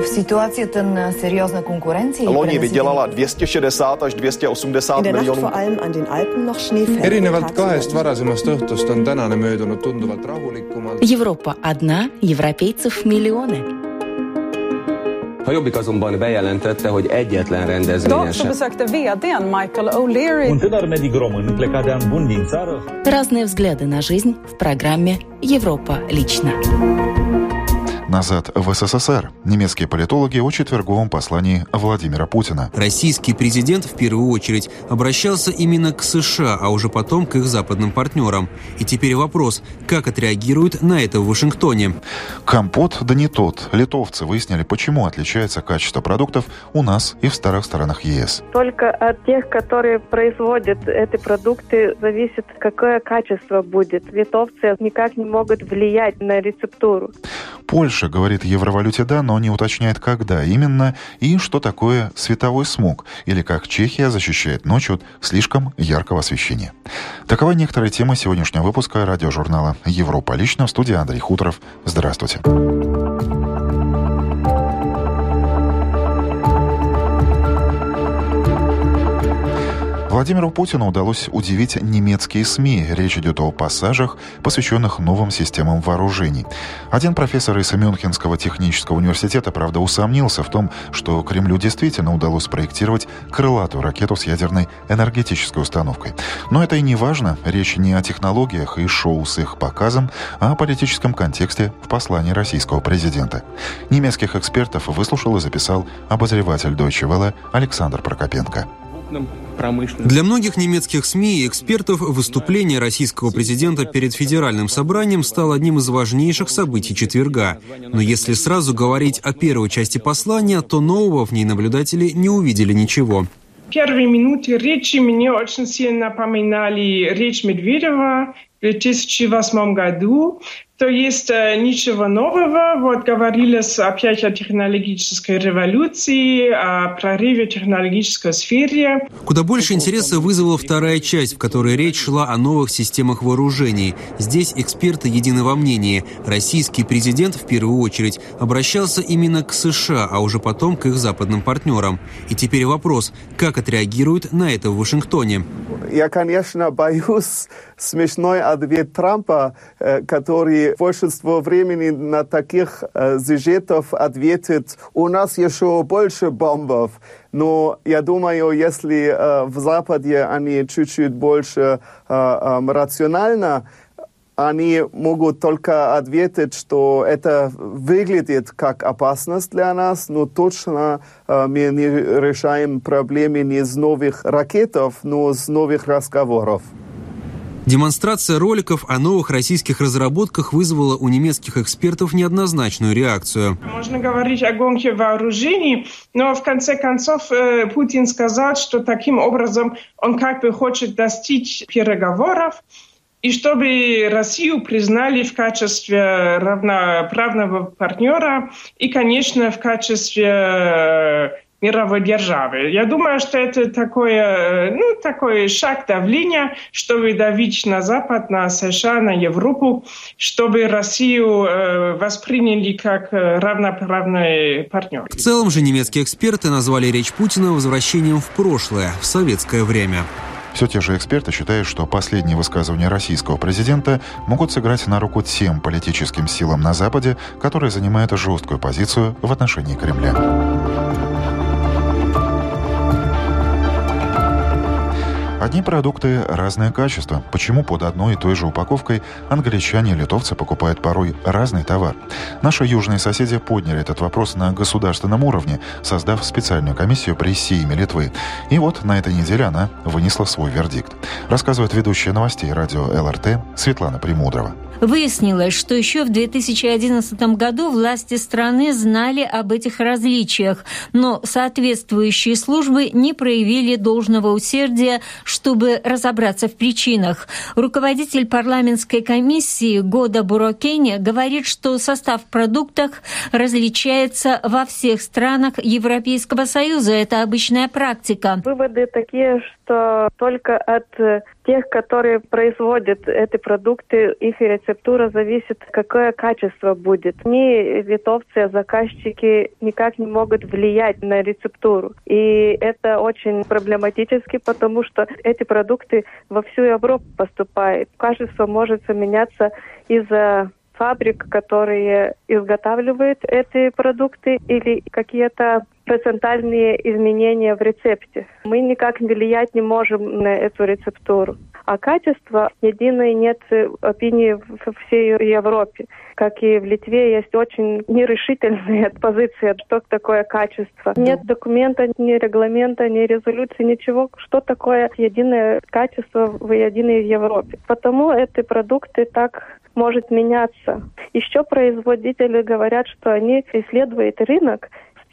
В ситуации ten серьезной конкуренции... Loni vydělala 260 až 280 miljonů. erinevalt kahest varasemast õhtust on tänane möödunud tunduvalt rahulikumalt. Европа одна, европейцев миллионы. A Jobbik azonban bejelentette, hogy egyetlen rendezvényen Idag så sem. besökte vdn Michael O'Leary Un tânăr medic român plecat de an bun din țară Разные взгляды на жизнь в программе «Европа лично». Назад в СССР. Немецкие политологи о четверговом послании Владимира Путина. Российский президент в первую очередь обращался именно к США, а уже потом к их западным партнерам. И теперь вопрос, как отреагируют на это в Вашингтоне. Компот да не тот. Литовцы выяснили, почему отличается качество продуктов у нас и в старых странах ЕС. Только от тех, которые производят эти продукты, зависит, какое качество будет. Литовцы никак не могут влиять на рецептуру. Польша говорит евровалюте «да», но не уточняет, когда именно и что такое световой смог, или как Чехия защищает ночь от слишком яркого освещения. Такова некоторые темы сегодняшнего выпуска радиожурнала «Европа лично» в студии Андрей Хуторов. Здравствуйте. Владимиру Путину удалось удивить немецкие СМИ. Речь идет о пассажах, посвященных новым системам вооружений. Один профессор из Мюнхенского технического университета, правда, усомнился в том, что Кремлю действительно удалось спроектировать крылатую ракету с ядерной энергетической установкой. Но это и не важно. Речь не о технологиях и шоу с их показом, а о политическом контексте в послании российского президента. Немецких экспертов выслушал и записал обозреватель Deutsche Welle Александр Прокопенко. Для многих немецких СМИ и экспертов выступление российского президента перед федеральным собранием стало одним из важнейших событий четверга. Но если сразу говорить о первой части послания, то нового в ней наблюдатели не увидели ничего. Первые минуты речи мне очень сильно напоминали речь Медведева в 2008 году. То есть э, ничего нового. Вот говорилось опять о технологической революции, о прорыве технологической сфере. Куда больше интереса вызвала вторая часть, в которой речь шла о новых системах вооружений. Здесь эксперты едины во мнении. Российский президент в первую очередь обращался именно к США, а уже потом к их западным партнерам. И теперь вопрос, как отреагируют на это в Вашингтоне. Я, конечно, боюсь смешной ответ Трампа, э, который большинство времени на таких э, сюжетов ответит, у нас еще больше бомбов. Но я думаю, если э, в Западе они чуть-чуть больше э, э, рационально, они могут только ответить, что это выглядит как опасность для нас, но точно мы не решаем проблемы не с новых ракетов, но с новых разговоров. Демонстрация роликов о новых российских разработках вызвала у немецких экспертов неоднозначную реакцию. Можно говорить о гонке вооружений, но в конце концов э, Путин сказал, что таким образом он как бы хочет достичь переговоров, и чтобы Россию признали в качестве равноправного партнера и, конечно, в качестве э, мировой державы. Я думаю, что это такое, ну, такой шаг давления, чтобы давить на Запад, на США, на Европу, чтобы Россию э, восприняли как э, равноправный партнер. В целом же немецкие эксперты назвали речь Путина возвращением в прошлое, в советское время. Все те же эксперты считают, что последние высказывания российского президента могут сыграть на руку тем политическим силам на Западе, которые занимают жесткую позицию в отношении Кремля. Одни продукты – разное качество. Почему под одной и той же упаковкой англичане и литовцы покупают порой разный товар? Наши южные соседи подняли этот вопрос на государственном уровне, создав специальную комиссию при Сейме Литвы. И вот на этой неделе она вынесла свой вердикт. Рассказывает ведущая новостей радио ЛРТ Светлана Премудрова. Выяснилось, что еще в 2011 году власти страны знали об этих различиях, но соответствующие службы не проявили должного усердия, чтобы разобраться в причинах. Руководитель парламентской комиссии Года Бурокене говорит, что состав продуктов различается во всех странах Европейского Союза. Это обычная практика. Выводы такие, что только от тех, которые производят эти продукты, их рецептура зависит, какое качество будет. Ни литовцы, заказчики никак не могут влиять на рецептуру. И это очень проблематически, потому что эти продукты во всю Европу поступают. Качество может меняться из-за фабрик, которые изготавливают эти продукты или какие-то процентальные изменения в рецепте. Мы никак влиять не можем на эту рецептуру. А качество единой нет опинии во всей Европе. Как и в Литве есть очень нерешительные позиции, что такое качество. Нет документа, ни регламента, ни резолюции, ничего, что такое единое качество в единой Европе. Потому эти продукты так может меняться. Еще производители говорят, что они исследуют рынок,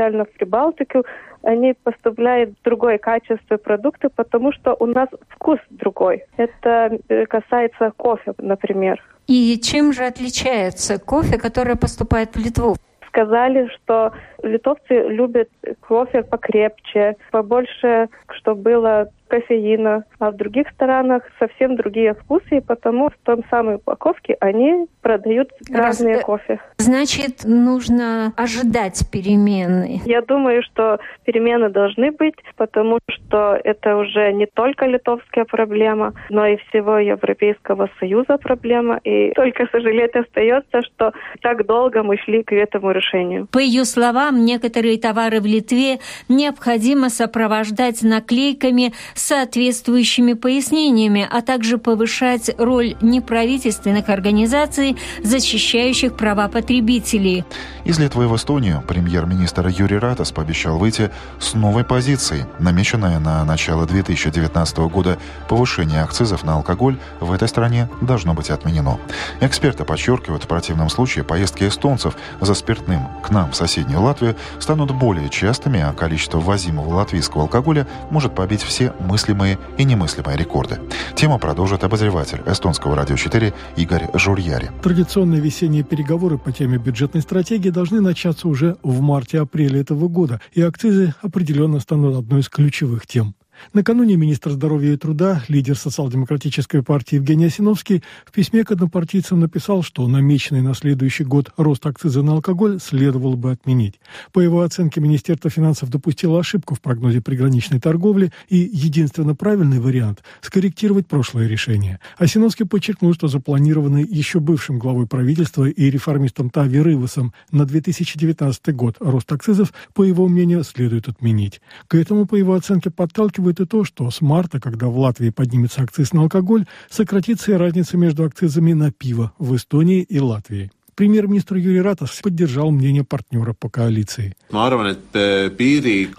специально в Прибалтику, они поставляют другое качество продукта, потому что у нас вкус другой. Это э, касается кофе, например. И чем же отличается кофе, который поступает в Литву? Сказали, что литовцы любят кофе покрепче, побольше, чтобы было кофеина, а в других странах совсем другие вкусы, и потому в том самой упаковке они продают Раз... разные кофе. Значит, нужно ожидать перемены. Я думаю, что перемены должны быть, потому что это уже не только литовская проблема, но и всего Европейского Союза проблема. И только сожалеть остается, что так долго мы шли к этому решению. По ее словам, некоторые товары в Литве необходимо сопровождать наклейками соответствующими пояснениями, а также повышать роль неправительственных организаций, защищающих права потребителей. Из Литвы в Эстонию премьер-министр Юрий Ратас пообещал выйти с новой позицией. Намеченное на начало 2019 года повышение акцизов на алкоголь в этой стране должно быть отменено. Эксперты подчеркивают, в противном случае поездки эстонцев за спиртным к нам в соседнюю Латвию станут более частыми, а количество ввозимого латвийского алкоголя может побить все мыслимые и немыслимые рекорды. Тему продолжит обозреватель эстонского радио 4 Игорь Журьяри. Традиционные весенние переговоры по теме бюджетной стратегии должны начаться уже в марте-апреле этого года, и акцизы определенно станут одной из ключевых тем. Накануне министр здоровья и труда, лидер социал-демократической партии Евгений Осиновский в письме к однопартийцам написал, что намеченный на следующий год рост акциза на алкоголь следовало бы отменить. По его оценке, Министерство финансов допустило ошибку в прогнозе приграничной торговли и единственно правильный вариант – скорректировать прошлое решение. Осиновский подчеркнул, что запланированный еще бывшим главой правительства и реформистом Тави Рывасом на 2019 год рост акцизов, по его мнению, следует отменить. К этому, по его оценке, подталкивает учитывает и то, что с марта, когда в Латвии поднимется акциз на алкоголь, сократится и разница между акцизами на пиво в Эстонии и Латвии. Премьер-министр Юрий Ратов поддержал мнение партнера по коалиции.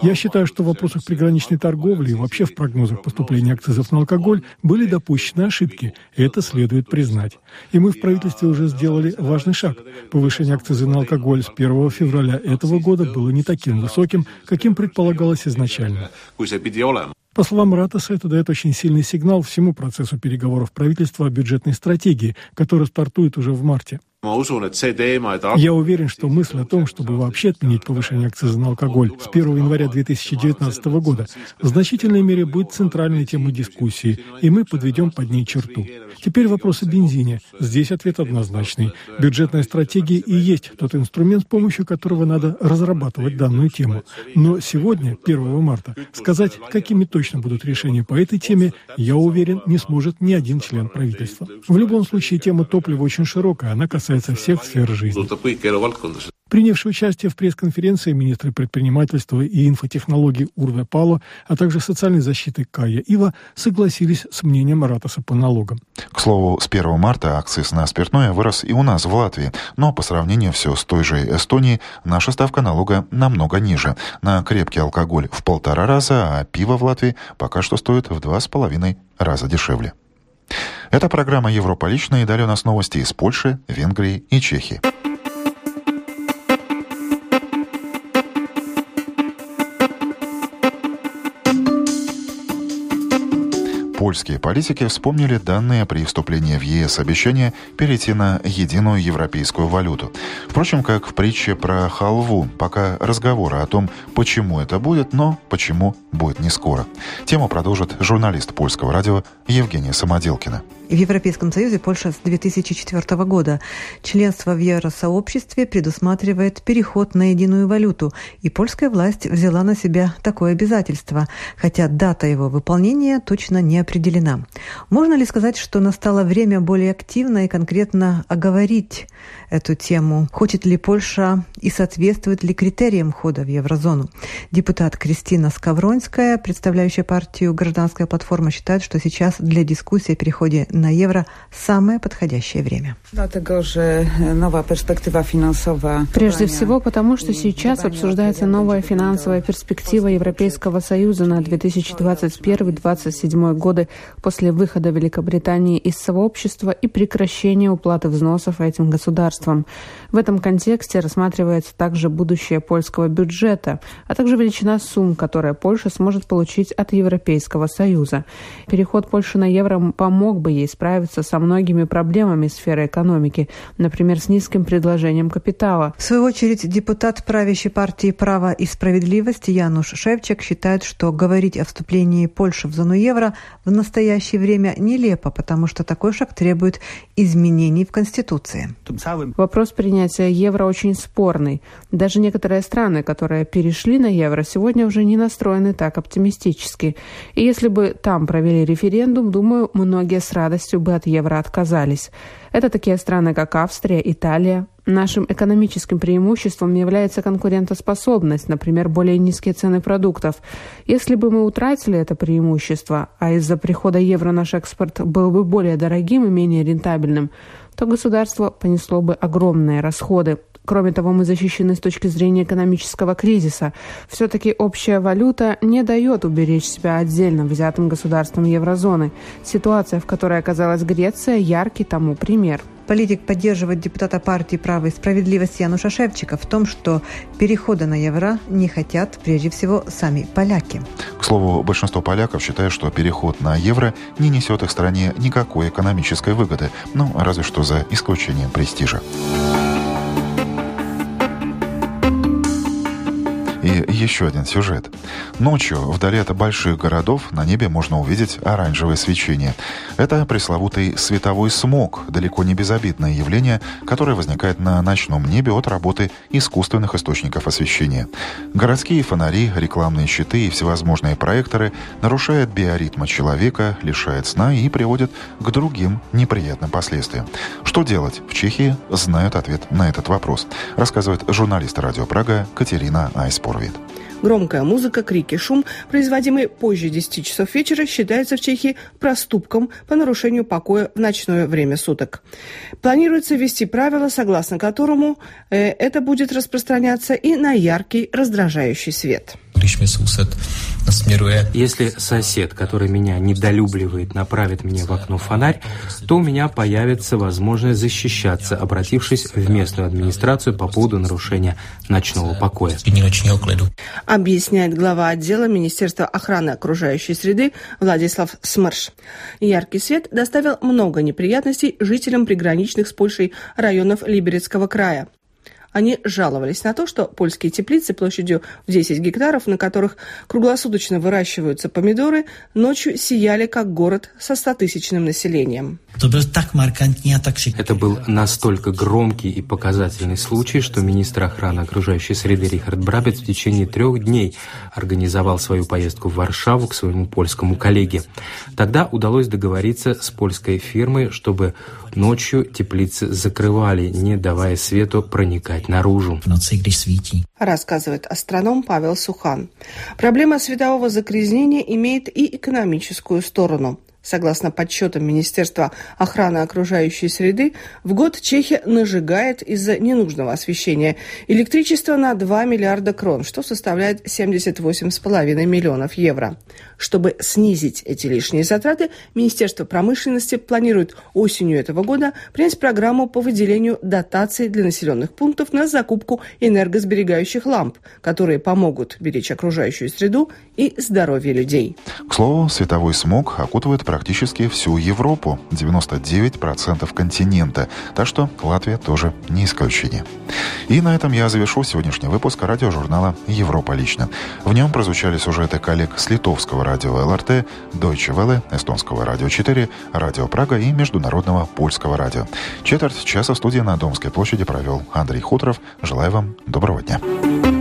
Я считаю, что в вопросах приграничной торговли и вообще в прогнозах поступления акцизов на алкоголь были допущены ошибки, это следует признать. И мы в правительстве уже сделали важный шаг. Повышение акциза на алкоголь с 1 февраля этого года было не таким высоким, каким предполагалось изначально. По словам Ратаса, это дает очень сильный сигнал всему процессу переговоров правительства о бюджетной стратегии, который стартует уже в марте. Я уверен, что мысль о том, чтобы вообще отменить повышение акциза на алкоголь с 1 января 2019 года, в значительной мере будет центральной темой дискуссии, и мы подведем под ней черту. Теперь вопрос о бензине. Здесь ответ однозначный. Бюджетная стратегия и есть тот инструмент, с помощью которого надо разрабатывать данную тему. Но сегодня, 1 марта, сказать, какими точно будут решения по этой теме, я уверен, не сможет ни один член правительства. В любом случае, тема топлива очень широкая, она касается касается всех сфер жизни. Принявшие участие в пресс-конференции министры предпринимательства и инфотехнологий Урве Пало, а также социальной защиты Кая Ива согласились с мнением Ратаса по налогам. К слову, с 1 марта акциз на спиртное вырос и у нас в Латвии, но по сравнению все с той же Эстонией наша ставка налога намного ниже. На крепкий алкоголь в полтора раза, а пиво в Латвии пока что стоит в два с половиной раза дешевле. Это программа «Европа лично» и далее у нас новости из Польши, Венгрии и Чехии. Польские политики вспомнили данные при вступлении в ЕС обещания перейти на единую европейскую валюту. Впрочем, как в притче про халву, пока разговоры о том, почему это будет, но почему будет не скоро. Тему продолжит журналист польского радио Евгения Самоделкина. В Европейском Союзе Польша с 2004 года. Членство в Евросообществе предусматривает переход на единую валюту, и польская власть взяла на себя такое обязательство, хотя дата его выполнения точно не определена. Можно ли сказать, что настало время более активно и конкретно оговорить эту тему? Хочет ли Польша и соответствует ли критериям входа в еврозону? Депутат Кристина Скавронская, представляющая партию «Гражданская платформа», считает, что сейчас для дискуссии о переходе евро самое подходящее время. Прежде всего потому, что сейчас обсуждается новая финансовая перспектива Европейского Союза на 2021-2027 годы после выхода Великобритании из сообщества и прекращения уплаты взносов этим государствам. В этом контексте рассматривается также будущее польского бюджета, а также величина сумм, которые Польша сможет получить от Европейского Союза. Переход Польши на евро помог бы ей справиться со многими проблемами сферы экономики, например, с низким предложением капитала. В свою очередь, депутат правящей партии «Право и справедливость» Януш Шевчик считает, что говорить о вступлении Польши в зону евро в настоящее время нелепо, потому что такой шаг требует изменений в Конституции. Вопрос принятия евро очень спорный. Даже некоторые страны, которые перешли на евро, сегодня уже не настроены так оптимистически. И если бы там провели референдум, думаю, многие с радостью бы от евро отказались. Это такие страны, как Австрия, Италия. Нашим экономическим преимуществом является конкурентоспособность, например, более низкие цены продуктов. Если бы мы утратили это преимущество, а из-за прихода евро наш экспорт был бы более дорогим и менее рентабельным, то государство понесло бы огромные расходы. Кроме того, мы защищены с точки зрения экономического кризиса. Все-таки общая валюта не дает уберечь себя отдельно взятым государством еврозоны. Ситуация, в которой оказалась Греция, яркий тому пример. Политик поддерживает депутата партии «Право и справедливость» Януша Шевчика в том, что перехода на евро не хотят прежде всего сами поляки. К слову, большинство поляков считают, что переход на евро не несет их стране никакой экономической выгоды, ну, разве что за исключением престижа. И еще один сюжет. Ночью, вдали от больших городов, на небе можно увидеть оранжевое свечение. Это пресловутый световой смог, далеко не безобидное явление, которое возникает на ночном небе от работы искусственных источников освещения. Городские фонари, рекламные щиты и всевозможные проекторы нарушают биоритмы человека, лишают сна и приводят к другим неприятным последствиям. Что делать? В Чехии знают ответ на этот вопрос, рассказывает журналист радио Прага Катерина Айспор. Порвит. Громкая музыка, крики, шум, производимый позже 10 часов вечера, считается в Чехии проступком по нарушению покоя в ночное время суток. Планируется ввести правило, согласно которому э, это будет распространяться и на яркий раздражающий свет. Если сосед, который меня недолюбливает, направит мне в окно фонарь, то у меня появится возможность защищаться, обратившись в местную администрацию по поводу нарушения ночного покоя. Объясняет глава отдела Министерства охраны окружающей среды Владислав Смарш. Яркий свет доставил много неприятностей жителям приграничных с Польшей районов Либерецкого края. Они жаловались на то, что польские теплицы площадью в 10 гектаров, на которых круглосуточно выращиваются помидоры, ночью сияли как город со 100-тысячным населением. Это был настолько громкий и показательный случай, что министр охраны окружающей среды Рихард Брабец в течение трех дней организовал свою поездку в Варшаву к своему польскому коллеге. Тогда удалось договориться с польской фирмой, чтобы ночью теплицы закрывали, не давая свету проникать наружу. Рассказывает астроном Павел Сухан. Проблема светового загрязнения имеет и экономическую сторону. Согласно подсчетам Министерства охраны окружающей среды, в год Чехия нажигает из-за ненужного освещения электричество на 2 миллиарда крон, что составляет 78,5 миллионов евро. Чтобы снизить эти лишние затраты, Министерство промышленности планирует осенью этого года принять программу по выделению дотаций для населенных пунктов на закупку энергосберегающих ламп, которые помогут беречь окружающую среду и здоровье людей. К слову, световой смог окутывает практически всю Европу, 99% континента. Так что Латвия тоже не исключение. И на этом я завершу сегодняшний выпуск радиожурнала «Европа лично». В нем прозвучали сюжеты коллег с литовского радио ЛРТ, Deutsche Welle, эстонского радио 4, радио Прага и международного польского радио. Четверть часа в студии на Домской площади провел Андрей Хуторов. Желаю вам доброго дня.